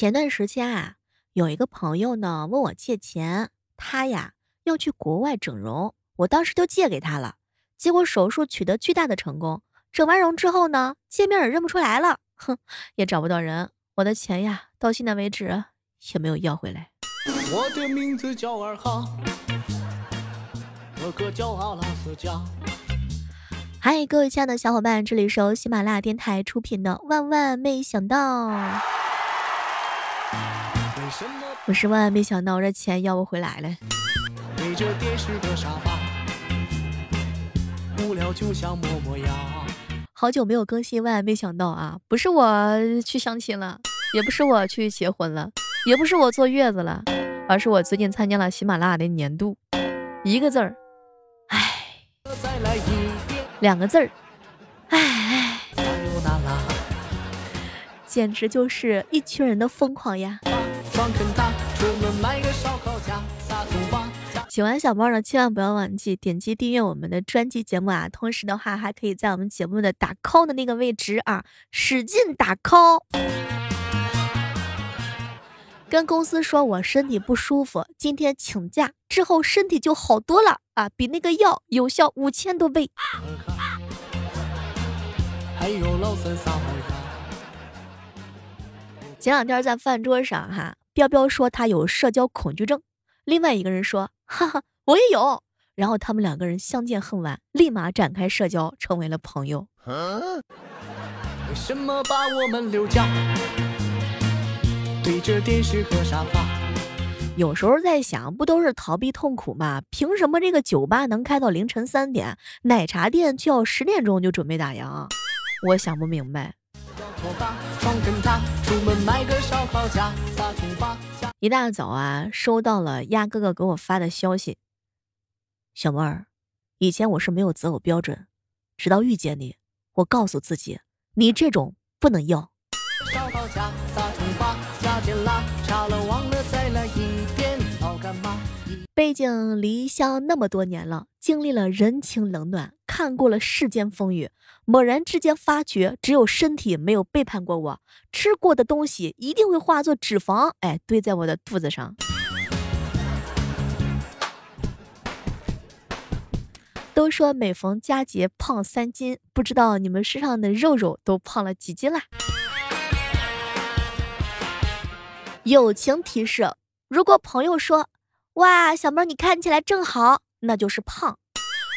前段时间啊，有一个朋友呢问我借钱，他呀要去国外整容，我当时就借给他了。结果手术取得巨大的成功，整完容之后呢，见面也认不出来了，哼，也找不到人。我的钱呀，到现在为止也没有要回来。我的名字叫二哈，我哥叫阿拉斯加。嗨，各位亲爱的小伙伴，这里是由喜马拉雅电台出品的《万万没想到》。我是万万没想到，我这钱要不回来了。好久没有更新，万万没想到啊！不是我去相亲了，也不是我去结婚了，也不是我坐月子了，而是我最近参加了喜马拉雅的年度，一个字儿，唉，两个字儿，唉，简直就是一群人的疯狂呀！喜欢小猫呢，千万不要忘记点击订阅我们的专辑节目啊！同时的话，还可以在我们节目的打 call 的那个位置啊，使劲打 call。跟公司说我身体不舒服，今天请假之后身体就好多了啊，比那个药有效五千多倍。还有老三嫂前两天在饭桌上哈。彪彪说他有社交恐惧症，另外一个人说：“哈哈，我也有。”然后他们两个人相见恨晚，立马展开社交，成为了朋友。为什么把我们留下？对着电视和沙发。有时候在想，不都是逃避痛苦吗？凭什么这个酒吧能开到凌晨三点，奶茶店就要十点钟就准备打烊？我想不明白。我们买个烧烤架一大早啊，收到了鸭哥哥给我发的消息。小妹儿，以前我是没有择偶标准，直到遇见你，我告诉自己，你这种不能要。背井离乡那么多年了，经历了人情冷暖，看过了世间风雨，猛然之间发觉，只有身体没有背叛过我，吃过的东西一定会化作脂肪，哎，堆在我的肚子上。都说每逢佳节胖三斤，不知道你们身上的肉肉都胖了几斤啦？友情提示：如果朋友说。哇，小妹儿，你看起来正好，那就是胖。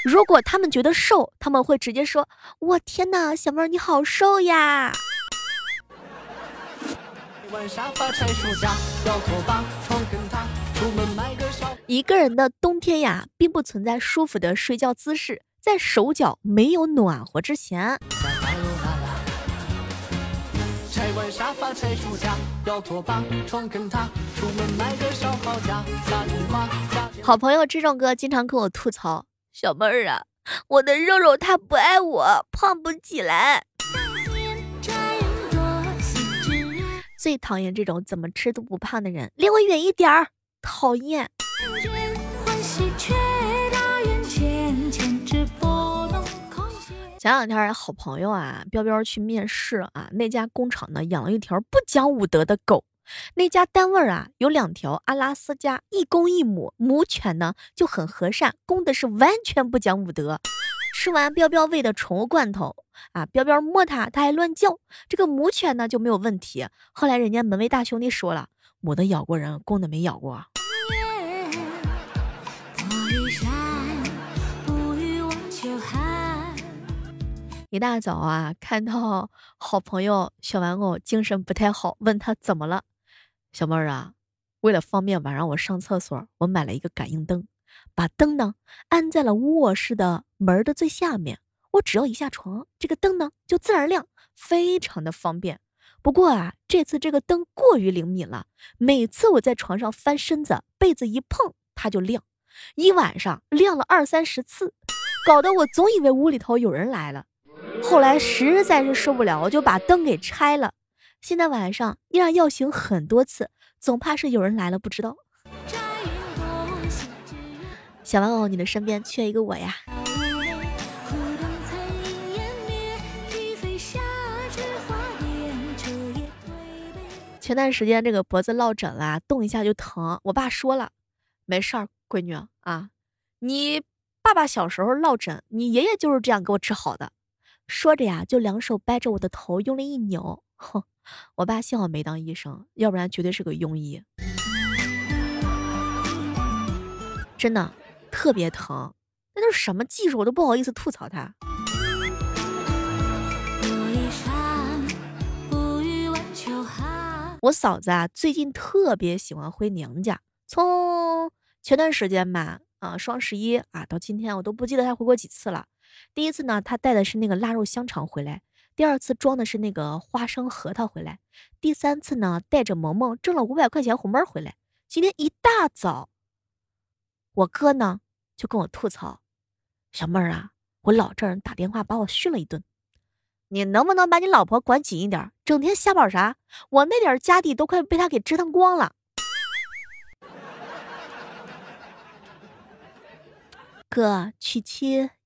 如果他们觉得瘦，他们会直接说：“我天哪，小妹儿你好瘦呀！”一个人的冬天呀，并不存在舒服的睡觉姿势，在手脚没有暖和之前。沙发拆书架，摇拖把，床跟榻，出门买个烧烤架，撒葱花。好朋友这种哥经常跟我吐槽：“小妹儿啊，我的肉肉他不爱我，胖不起来。”最讨厌这种怎么吃都不胖的人，离我远一点儿，讨厌。前两天好朋友啊，彪彪去面试啊，那家工厂呢养了一条不讲武德的狗。那家单位啊有两条阿拉斯加一公一母母犬呢，就很和善，公的是完全不讲武德。吃完彪彪喂的宠物罐头啊，彪彪摸它，它还乱叫。这个母犬呢就没有问题。后来人家门卫大兄弟说了，母的咬过人，公的没咬过。一大早啊，看到好朋友小玩偶精神不太好，问他怎么了。小妹儿啊，为了方便晚上我上厕所，我买了一个感应灯，把灯呢安在了卧室的门的最下面。我只要一下床，这个灯呢就自然亮，非常的方便。不过啊，这次这个灯过于灵敏了，每次我在床上翻身子，被子一碰它就亮，一晚上亮了二三十次，搞得我总以为屋里头有人来了。后来实在是受不了，我就把灯给拆了。现在晚上依然要醒很多次，总怕是有人来了不知道。小玩偶，你的身边缺一个我呀。前段时间这个脖子落枕了，动一下就疼。我爸说了，没事儿，闺女啊，你爸爸小时候落枕，你爷爷就是这样给我治好的。说着呀，就两手掰着我的头，用力一扭。哼，我爸幸好没当医生，要不然绝对是个庸医。真的特别疼，那都是什么技术，我都不好意思吐槽他。我嫂子啊，最近特别喜欢回娘家。从前段时间吧，啊，双十一啊，到今天我都不记得她回过几次了。第一次呢，他带的是那个腊肉香肠回来；第二次装的是那个花生核桃回来；第三次呢，带着萌萌挣了五百块钱红包回来。今天一大早，我哥呢就跟我吐槽：“小妹儿啊，我老丈人打电话把我训了一顿。”你能不能把你老婆管紧一点？整天瞎跑啥？我那点家底都快被他给折腾光了。哥，娶妻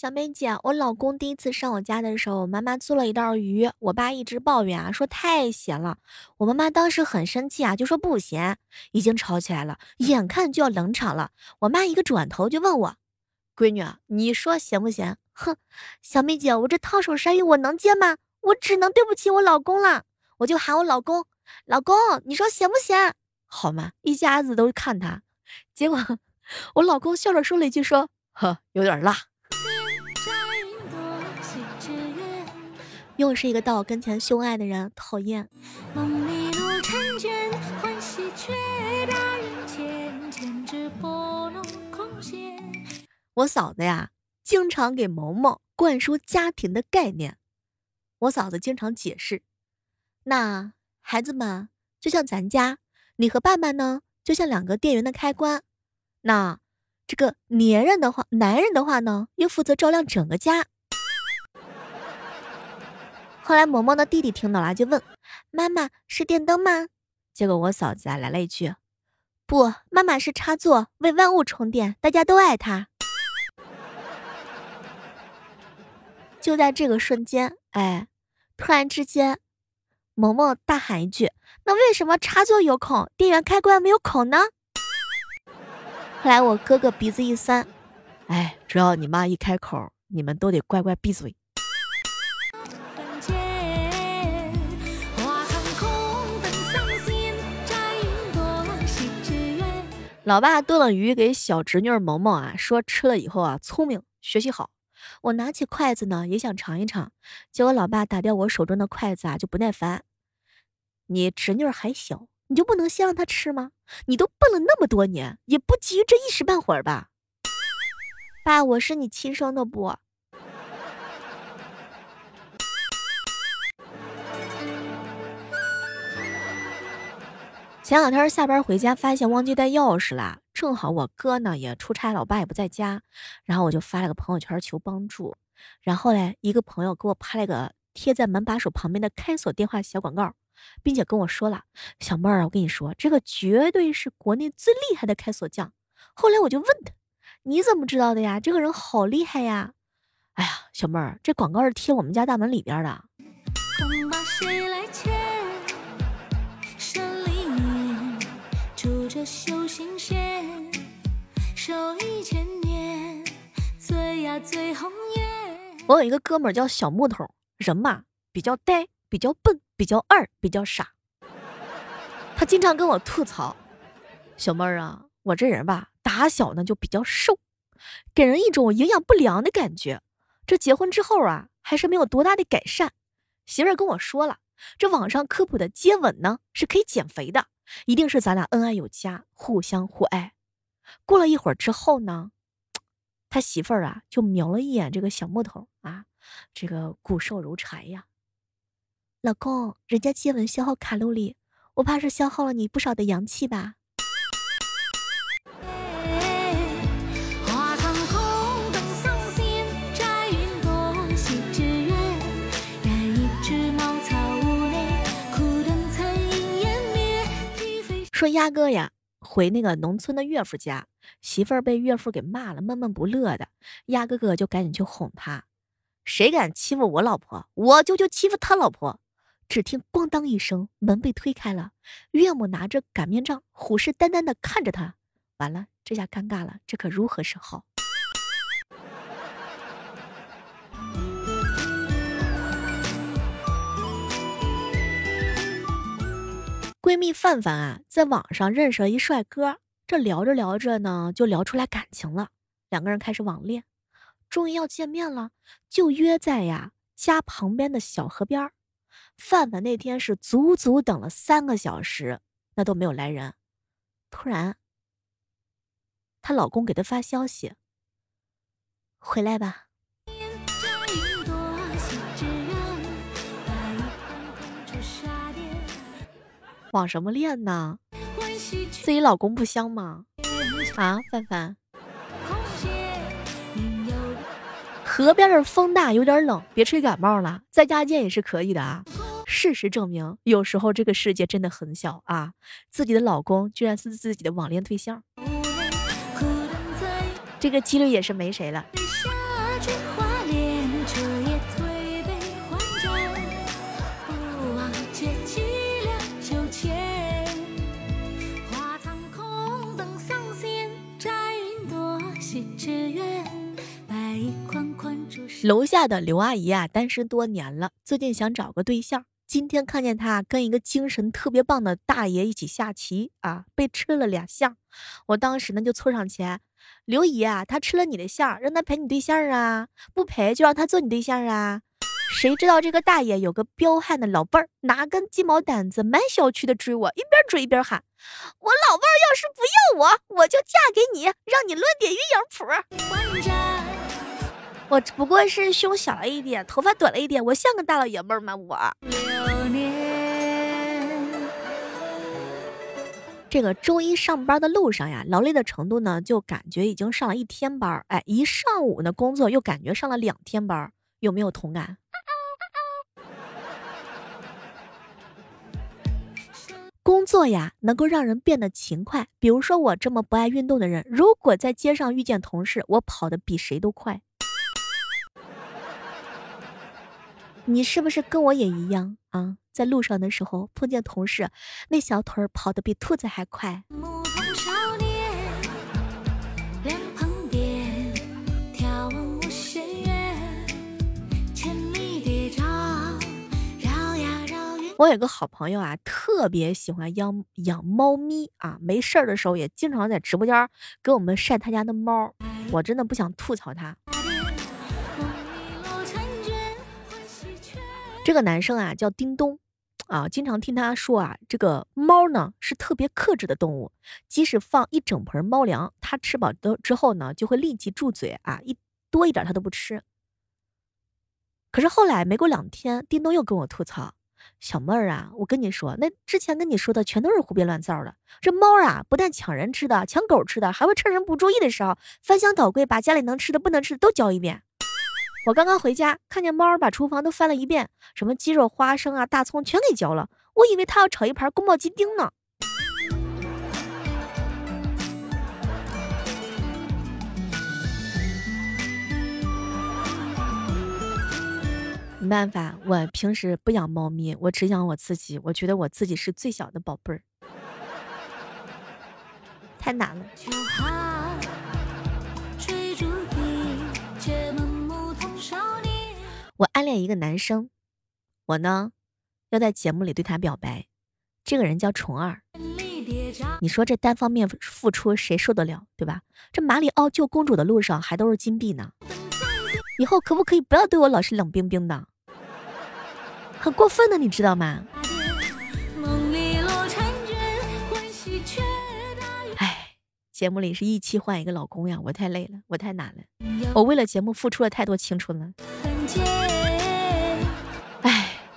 小梅姐，我老公第一次上我家的时候，我妈妈做了一道鱼，我爸一直抱怨啊，说太咸了。我妈妈当时很生气啊，就说不咸，已经吵起来了，眼看就要冷场了。我妈一个转头就问我，闺女，你说咸不咸？哼，小梅姐，我这烫手山芋我能接吗？我只能对不起我老公了。我就喊我老公，老公，你说咸不咸？好吗？一家子都看他，结果。我老公笑着说了一句：“说，呵，有点辣。”又是一个到我跟前秀恩爱的人，讨厌。我嫂子呀，经常给萌萌灌输家庭的概念。我嫂子经常解释：“那孩子们就像咱家，你和爸爸呢，就像两个电源的开关。”那这个男人的话，男人的话呢，又负责照亮整个家。后来萌萌的弟弟听到了，就问妈妈：“是电灯吗？”结果我嫂子啊来了一句：“不，妈妈是插座，为万物充电，大家都爱她。”就在这个瞬间，哎，突然之间，萌萌大喊一句：“那为什么插座有孔，电源开关没有孔呢？”后来我哥哥鼻子一酸，哎，只要你妈一开口，你们都得乖乖闭嘴。老爸炖了鱼给小侄女萌萌啊，说吃了以后啊聪明，学习好。我拿起筷子呢，也想尝一尝，结果老爸打掉我手中的筷子啊，就不耐烦。你侄女还小。你就不能先让她吃吗？你都笨了那么多年，也不急于这一时半会儿吧？爸，我是你亲生的不？前两天下班回家，发现忘记带钥匙了。正好我哥呢也出差，老爸也不在家，然后我就发了个朋友圈求帮助。然后嘞，一个朋友给我拍了个贴在门把手旁边的开锁电话小广告。并且跟我说了，小妹儿，我跟你说，这个绝对是国内最厉害的开锁匠。后来我就问他，你怎么知道的呀？这个人好厉害呀！哎呀，小妹儿，这广告是贴我们家大门里边的。我有一个哥们儿叫小木头，人嘛比较呆，比较笨。比较二，比较傻。他经常跟我吐槽：“小妹儿啊，我这人吧，打小呢就比较瘦，给人一种营养不良的感觉。这结婚之后啊，还是没有多大的改善。媳妇儿跟我说了，这网上科普的接吻呢是可以减肥的，一定是咱俩恩爱有加，互相互爱。过了一会儿之后呢，他媳妇儿啊，就瞄了一眼这个小木头啊，这个骨瘦如柴呀。老公，人家接吻消耗卡路里，我怕是消耗了你不少的阳气吧。说鸭哥呀，回那个农村的岳父家，媳妇儿被岳父给骂了，闷闷不乐的。鸭哥哥就赶紧去哄他，谁敢欺负我老婆，我就就欺负他老婆。只听咣当一声，门被推开了，岳母拿着擀面杖，虎视眈眈的看着他。完了，这下尴尬了，这可如何是好？闺蜜范范啊，在网上认识了一帅哥，这聊着聊着呢，就聊出来感情了，两个人开始网恋，终于要见面了，就约在呀家旁边的小河边儿。范范那天是足足等了三个小时，那都没有来人。突然，她老公给她发消息：“回来吧。”网什么恋呢？自己老公不香吗？啊，范范。河边的风大，有点冷，别吹感冒了，在家见也是可以的啊。事实证明，有时候这个世界真的很小啊。自己的老公居然是自己的网恋对象，这个几率也是没谁了。楼下的刘阿姨啊，单身多年了，最近想找个对象。今天看见她跟一个精神特别棒的大爷一起下棋啊，被吃了俩象。我当时呢就凑上前，刘姨啊，他吃了你的象，让他陪你对象啊，不陪就让他做你对象啊。谁知道这个大爷有个彪悍的老伴儿，拿根鸡毛掸子满小区的追我，一边追一边喊：“我老伴儿要是不要我，我就嫁给你，让你乱点鸳鸯谱。”我只不过是胸小了一点，头发短了一点，我像个大老爷们儿吗？我这个周一上班的路上呀，劳累的程度呢，就感觉已经上了一天班儿哎，一上午呢工作又感觉上了两天班儿有没有同感？工作呀，能够让人变得勤快。比如说我这么不爱运动的人，如果在街上遇见同事，我跑得比谁都快。你是不是跟我也一样啊？在路上的时候碰见同事，那小腿儿跑得比兔子还快。我有个好朋友啊，特别喜欢养养猫咪啊，没事儿的时候也经常在直播间给我们晒他家的猫。我真的不想吐槽他。这个男生啊叫叮咚，啊，经常听他说啊，这个猫呢是特别克制的动物，即使放一整盆猫粮，它吃饱的之后呢，就会立即住嘴啊，一多一点它都不吃。可是后来没过两天，叮咚又跟我吐槽，小妹儿啊，我跟你说，那之前跟你说的全都是胡编乱造的。这猫啊，不但抢人吃的，抢狗吃的，还会趁人不注意的时候翻箱倒柜，把家里能吃的、不能吃的都嚼一遍。我刚刚回家，看见猫儿把厨房都翻了一遍，什么鸡肉、花生啊、大葱全给嚼了。我以为它要炒一盘宫保鸡丁呢。没办法，我平时不养猫咪，我只养我自己。我觉得我自己是最小的宝贝儿，太难了。我暗恋一个男生，我呢要在节目里对他表白。这个人叫虫儿，你说这单方面付出谁受得了，对吧？这马里奥救公主的路上还都是金币呢。以后可不可以不要对我老是冷冰冰的，很过分的，你知道吗？哎，节目里是一期换一个老公呀，我太累了，我太难了，我为了节目付出了太多青春了。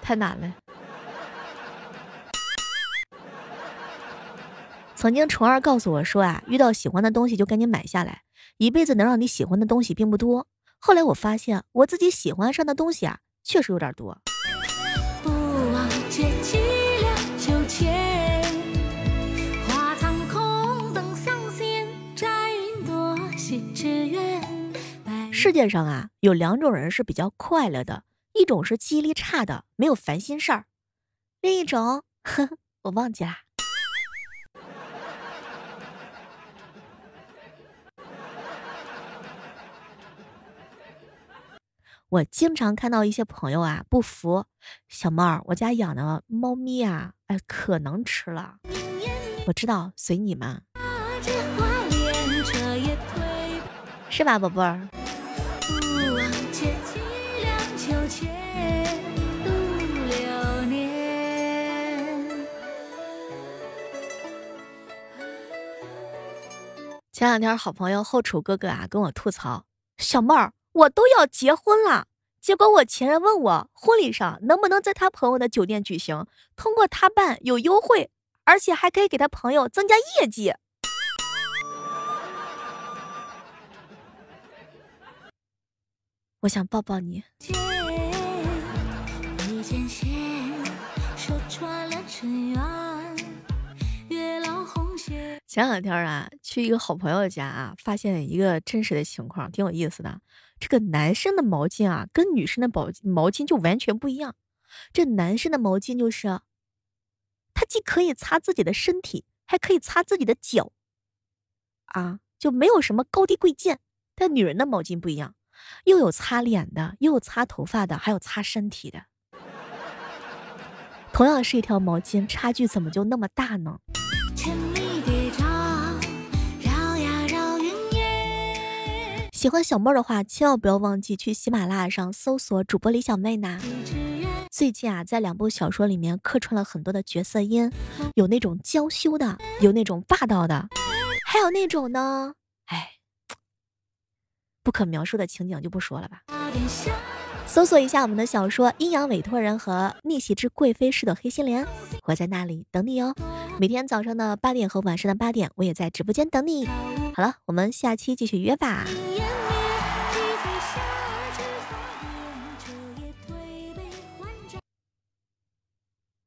太难了。曾经虫儿告诉我说啊，遇到喜欢的东西就赶紧买下来，一辈子能让你喜欢的东西并不多。后来我发现我自己喜欢上的东西啊，确实有点多。世界上啊，有两种人是比较快乐的。一种是记忆力差的，没有烦心事儿；另一种，呵呵，我忘记啦。我经常看到一些朋友啊不服，小猫儿，我家养的猫咪啊，哎，可能吃了。我知道，随你们，是吧，宝贝儿？前两天，好朋友后厨哥哥啊跟我吐槽，小妹儿。我都要结婚了，结果我前任问我婚礼上能不能在他朋友的酒店举行，通过他办有优惠，而且还可以给他朋友增加业绩。我想抱抱你。前两天啊，去一个好朋友家啊，发现一个真实的情况，挺有意思的。这个男生的毛巾啊，跟女生的毛毛巾就完全不一样。这男生的毛巾就是，他既可以擦自己的身体，还可以擦自己的脚，啊，就没有什么高低贵贱。但女人的毛巾不一样，又有擦脸的，又有擦头发的，还有擦身体的。同样是一条毛巾，差距怎么就那么大呢？喜欢小妹儿的话，千万不要忘记去喜马拉雅上搜索主播李小妹呢。最近啊，在两部小说里面客串了很多的角色音，有那种娇羞的，有那种霸道的，还有那种呢，哎，不可描述的情景就不说了吧。搜索一下我们的小说《阴阳委托人》和《逆袭之贵妃式的黑心莲》，我在那里等你哦。每天早上的八点和晚上的八点，我也在直播间等你。好了，我们下期继续约吧。